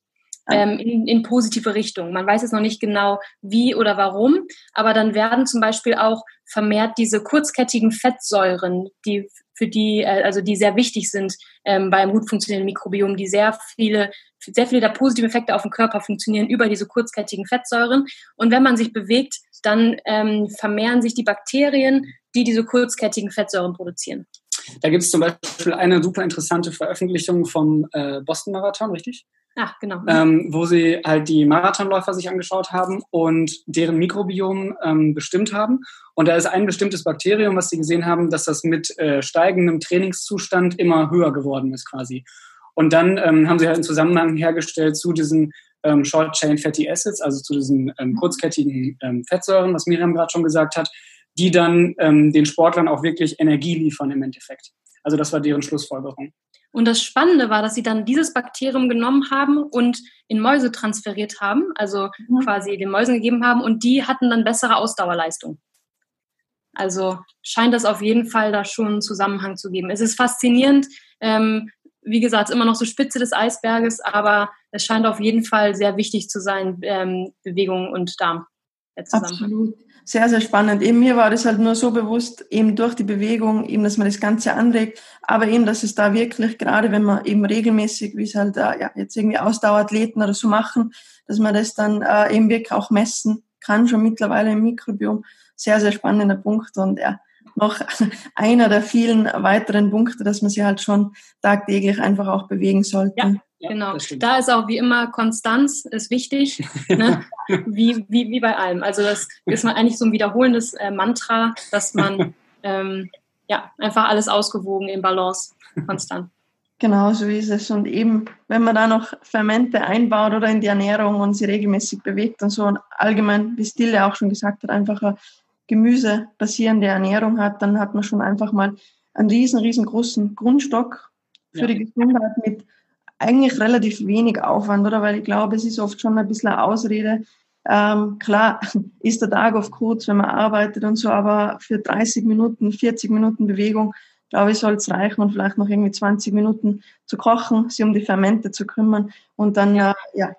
Ähm, in, in positive Richtung. Man weiß jetzt noch nicht genau, wie oder warum, aber dann werden zum Beispiel auch vermehrt diese kurzkettigen Fettsäuren, die für die, äh, also die sehr wichtig sind ähm, beim gut funktionierenden Mikrobiom, die sehr viele, sehr viele der positiven Effekte auf den Körper funktionieren über diese kurzkettigen Fettsäuren. Und wenn man sich bewegt, dann ähm, vermehren sich die Bakterien, die diese kurzkettigen Fettsäuren produzieren. Da gibt es zum Beispiel eine super interessante Veröffentlichung vom äh, Boston Marathon, richtig? Ach, genau. Ähm, wo sie halt die Marathonläufer sich angeschaut haben und deren Mikrobiom ähm, bestimmt haben. Und da ist ein bestimmtes Bakterium, was sie gesehen haben, dass das mit äh, steigendem Trainingszustand immer höher geworden ist quasi. Und dann ähm, haben sie halt einen Zusammenhang hergestellt zu diesen ähm, Short Chain Fatty Acids, also zu diesen ähm, kurzkettigen ähm, Fettsäuren, was Miriam gerade schon gesagt hat, die dann ähm, den Sportlern auch wirklich Energie liefern im Endeffekt. Also das war deren Schlussfolgerung. Und das Spannende war, dass sie dann dieses Bakterium genommen haben und in Mäuse transferiert haben, also mhm. quasi den Mäusen gegeben haben und die hatten dann bessere Ausdauerleistung. Also scheint das auf jeden Fall da schon einen Zusammenhang zu geben. Es ist faszinierend, ähm, wie gesagt, immer noch so Spitze des Eisberges, aber es scheint auf jeden Fall sehr wichtig zu sein, ähm, Bewegung und Darm. Absolut sehr, sehr spannend. Eben mir war das halt nur so bewusst, eben durch die Bewegung, eben, dass man das Ganze anregt, aber eben, dass es da wirklich, gerade wenn man eben regelmäßig, wie es halt äh, ja, jetzt irgendwie Ausdauerathleten oder so machen, dass man das dann äh, eben wirklich auch messen kann, schon mittlerweile im Mikrobiom. Sehr, sehr spannender Punkt und ja, noch einer der vielen weiteren Punkte, dass man sich halt schon tagtäglich einfach auch bewegen sollte. Ja. Ja, genau. Da ist auch wie immer Konstanz ist wichtig, ne? wie, wie, wie bei allem. Also das ist man eigentlich so ein wiederholendes äh, Mantra, dass man ähm, ja einfach alles ausgewogen in Balance, konstant. Genau, so ist es. Und eben, wenn man da noch Fermente einbaut oder in die Ernährung und sie regelmäßig bewegt und so und allgemein, wie Stille auch schon gesagt hat, einfach eine gemüsebasierende Ernährung hat, dann hat man schon einfach mal einen riesen, riesengroßen Grundstock für ja. die Gesundheit mit eigentlich relativ wenig Aufwand, oder? Weil ich glaube, es ist oft schon ein bisschen eine Ausrede. Ähm, klar ist der Tag oft kurz, wenn man arbeitet und so, aber für 30 Minuten, 40 Minuten Bewegung, glaube ich, soll es reichen und vielleicht noch irgendwie 20 Minuten zu kochen, sich um die Fermente zu kümmern und dann, ja, ja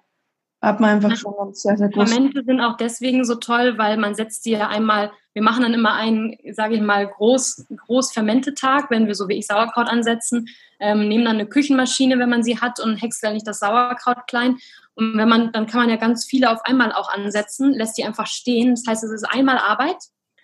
hat man einfach schon ein sehr, sehr groß. Fermente sind auch deswegen so toll, weil man setzt sie ja einmal, wir machen dann immer einen, sage ich mal, groß, groß Fermentetag, wenn wir so wie ich Sauerkraut ansetzen, ähm, nehmen dann eine Küchenmaschine, wenn man sie hat und häckseln nicht das Sauerkraut klein. Und wenn man, dann kann man ja ganz viele auf einmal auch ansetzen, lässt die einfach stehen. Das heißt, es ist einmal Arbeit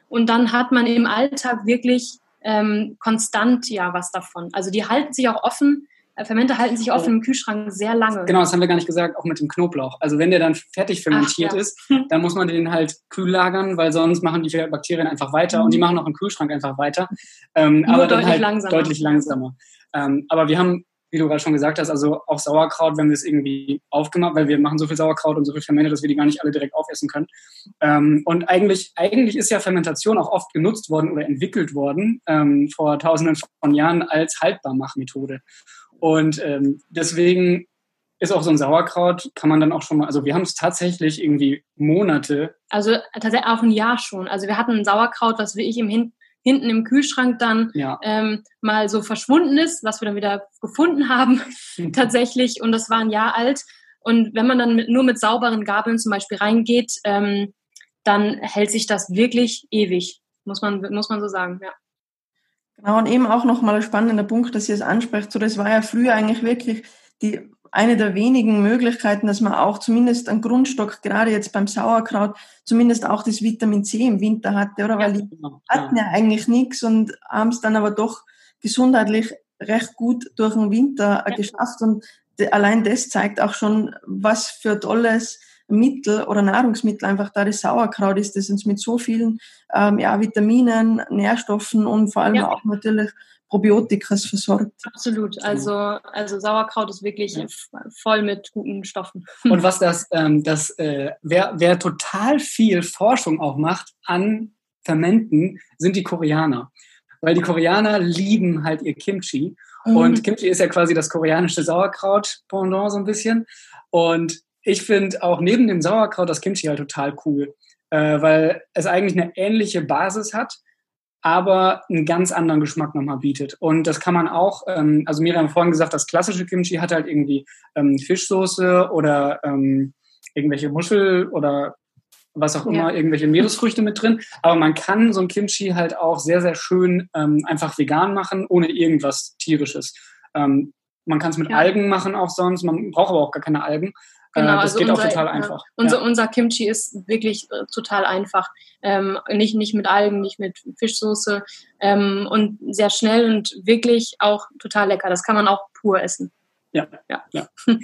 und dann hat man im Alltag wirklich ähm, konstant ja was davon. Also die halten sich auch offen Fermente halten sich oft im Kühlschrank sehr lange. Genau, das haben wir gar nicht gesagt, auch mit dem Knoblauch. Also wenn der dann fertig fermentiert Ach, ja. ist, dann muss man den halt kühl lagern, weil sonst machen die Bakterien einfach weiter mhm. und die mhm. machen auch im Kühlschrank einfach weiter. Ähm, Nur aber deutlich halt langsamer. deutlich langsamer. Ähm, aber wir haben, wie du gerade schon gesagt hast, also auch Sauerkraut, wenn wir es irgendwie aufgemacht, weil wir machen so viel Sauerkraut und so viel Fermente, dass wir die gar nicht alle direkt aufessen können. Ähm, und eigentlich, eigentlich ist ja Fermentation auch oft genutzt worden oder entwickelt worden ähm, vor tausenden von Jahren als Haltbarmachmethode. Und ähm, deswegen ist auch so ein Sauerkraut, kann man dann auch schon mal, also wir haben es tatsächlich irgendwie Monate. Also tatsächlich auch ein Jahr schon. Also wir hatten ein Sauerkraut, was wie ich im Hin hinten im Kühlschrank dann ja. ähm, mal so verschwunden ist, was wir dann wieder gefunden haben tatsächlich. Und das war ein Jahr alt. Und wenn man dann mit, nur mit sauberen Gabeln zum Beispiel reingeht, ähm, dann hält sich das wirklich ewig, muss man, muss man so sagen, ja. Genau, und eben auch nochmal ein spannender Punkt, dass ihr es ansprecht. So, das war ja früher eigentlich wirklich die, eine der wenigen Möglichkeiten, dass man auch zumindest einen Grundstock, gerade jetzt beim Sauerkraut, zumindest auch das Vitamin C im Winter hatte, oder? Weil die genau, hatten ja eigentlich nichts und haben es dann aber doch gesundheitlich recht gut durch den Winter ja. geschafft. Und allein das zeigt auch schon, was für tolles Mittel oder Nahrungsmittel einfach da das Sauerkraut ist, das uns mit so vielen ähm, ja, Vitaminen, Nährstoffen und vor allem ja. auch natürlich Probiotikas versorgt. Absolut. Also, also Sauerkraut ist wirklich ja. voll mit guten Stoffen. Und was das, ähm, das äh, wer, wer total viel Forschung auch macht an Fermenten, sind die Koreaner. Weil die Koreaner lieben halt ihr Kimchi. Mhm. Und Kimchi ist ja quasi das koreanische Sauerkraut-Pendant so ein bisschen. Und ich finde auch neben dem Sauerkraut das Kimchi halt total cool, äh, weil es eigentlich eine ähnliche Basis hat, aber einen ganz anderen Geschmack nochmal bietet. Und das kann man auch, ähm, also Miriam vorhin gesagt, das klassische Kimchi hat halt irgendwie ähm, Fischsoße oder ähm, irgendwelche Muschel oder was auch immer, ja. irgendwelche Meeresfrüchte mit drin. Aber man kann so ein Kimchi halt auch sehr, sehr schön ähm, einfach vegan machen, ohne irgendwas tierisches. Ähm, man kann es mit ja. Algen machen auch sonst, man braucht aber auch gar keine Algen. Genau, äh, das also geht unser, auch total einfach. Unser, ja. unser Kimchi ist wirklich äh, total einfach. Ähm, nicht, nicht mit Algen, nicht mit Fischsoße ähm, und sehr schnell und wirklich auch total lecker. Das kann man auch pur essen. Ja, ja. ja.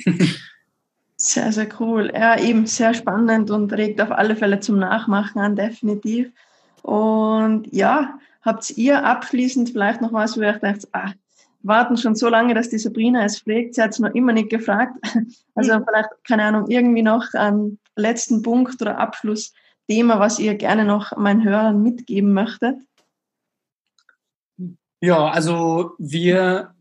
sehr, sehr cool. Ja, eben sehr spannend und regt auf alle Fälle zum Nachmachen an, definitiv. Und ja, habt ihr abschließend vielleicht noch was, wo ihr denkt, ah, warten schon so lange, dass die Sabrina es pflegt. Sie hat es noch immer nicht gefragt. Also mhm. vielleicht, keine Ahnung, irgendwie noch einen letzten Punkt oder Abschlussthema, was ihr gerne noch meinen Hörern mitgeben möchtet. Ja, also wir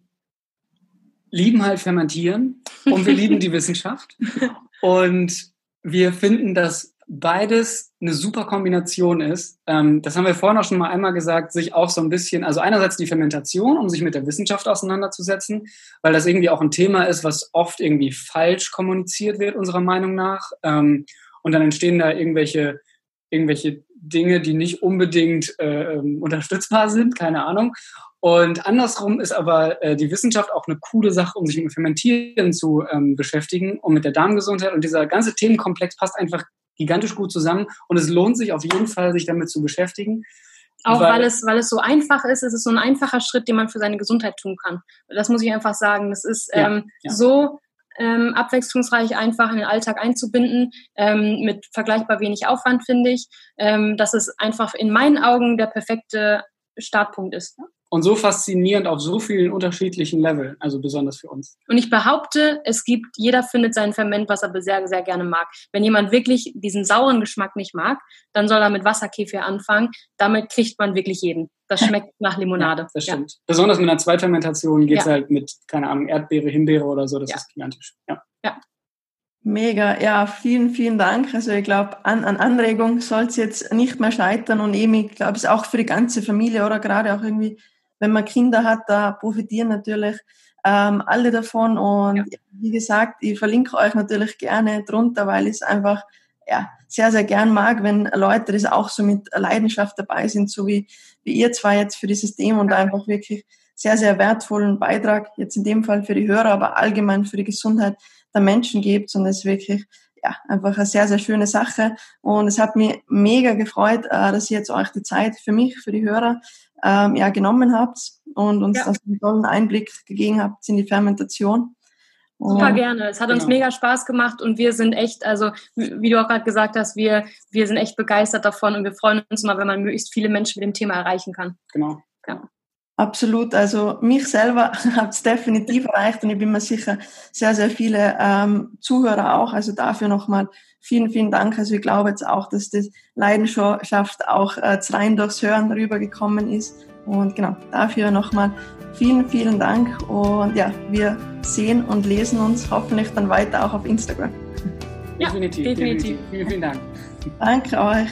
lieben halt Fermentieren und wir lieben die Wissenschaft. Und wir finden, dass beides eine super Kombination ist. Ähm, das haben wir vorhin auch schon mal einmal gesagt, sich auch so ein bisschen, also einerseits die Fermentation, um sich mit der Wissenschaft auseinanderzusetzen, weil das irgendwie auch ein Thema ist, was oft irgendwie falsch kommuniziert wird, unserer Meinung nach. Ähm, und dann entstehen da irgendwelche, irgendwelche Dinge, die nicht unbedingt äh, ähm, unterstützbar sind, keine Ahnung. Und andersrum ist aber äh, die Wissenschaft auch eine coole Sache, um sich mit Fermentieren zu ähm, beschäftigen und mit der Darmgesundheit. Und dieser ganze Themenkomplex passt einfach gigantisch gut zusammen und es lohnt sich auf jeden Fall, sich damit zu beschäftigen. Auch weil, weil, es, weil es so einfach ist, es ist so ein einfacher Schritt, den man für seine Gesundheit tun kann. Das muss ich einfach sagen. Das ist ähm, ja, ja. so ähm, abwechslungsreich einfach in den Alltag einzubinden, ähm, mit vergleichbar wenig Aufwand, finde ich, ähm, dass es einfach in meinen Augen der perfekte Startpunkt ist. Ne? Und so faszinierend auf so vielen unterschiedlichen Leveln, also besonders für uns. Und ich behaupte, es gibt, jeder findet sein Ferment, was er sehr, sehr gerne mag. Wenn jemand wirklich diesen sauren Geschmack nicht mag, dann soll er mit Wasserkefir anfangen. Damit kriegt man wirklich jeden. Das schmeckt nach Limonade. Ja, das stimmt. Ja. Besonders mit einer Zweitfermentation geht es ja. halt mit, keine Ahnung, Erdbeere, Himbeere oder so. Das ist gigantisch. Ja. ja. Mega, ja, vielen, vielen Dank. Also ich glaube, an, an Anregung soll es jetzt nicht mehr scheitern und eben, ich glaube, es ist auch für die ganze Familie oder gerade auch irgendwie wenn man Kinder hat, da profitieren natürlich ähm, alle davon. Und ja. wie gesagt, ich verlinke euch natürlich gerne drunter, weil ich es einfach ja, sehr, sehr gern mag, wenn Leute das auch so mit Leidenschaft dabei sind, so wie, wie ihr zwei jetzt für dieses Thema und einfach wirklich sehr, sehr wertvollen Beitrag, jetzt in dem Fall für die Hörer, aber allgemein für die Gesundheit der Menschen gibt. Und es ist wirklich ja, einfach eine sehr, sehr schöne Sache. Und es hat mich mega gefreut, äh, dass ihr jetzt euch die Zeit für mich, für die Hörer ähm, ja, genommen habt und uns ja. einen tollen Einblick gegeben habt in die Fermentation. Super gerne. Es hat uns genau. mega Spaß gemacht und wir sind echt, also wie du auch gerade gesagt hast, wir, wir sind echt begeistert davon und wir freuen uns mal, wenn man möglichst viele Menschen mit dem Thema erreichen kann. Genau. Ja. Absolut. Also mich selber hat es definitiv erreicht und ich bin mir sicher, sehr, sehr viele ähm, Zuhörer auch. Also dafür nochmal vielen, vielen Dank. Also ich glaube jetzt auch, dass die Leidenschaft auch äh, rein durchs Hören rübergekommen ist Und genau, dafür nochmal vielen, vielen Dank. Und ja, wir sehen und lesen uns hoffentlich dann weiter auch auf Instagram. Ja, definitiv. definitiv. definitiv. Vielen, vielen Dank. Danke euch.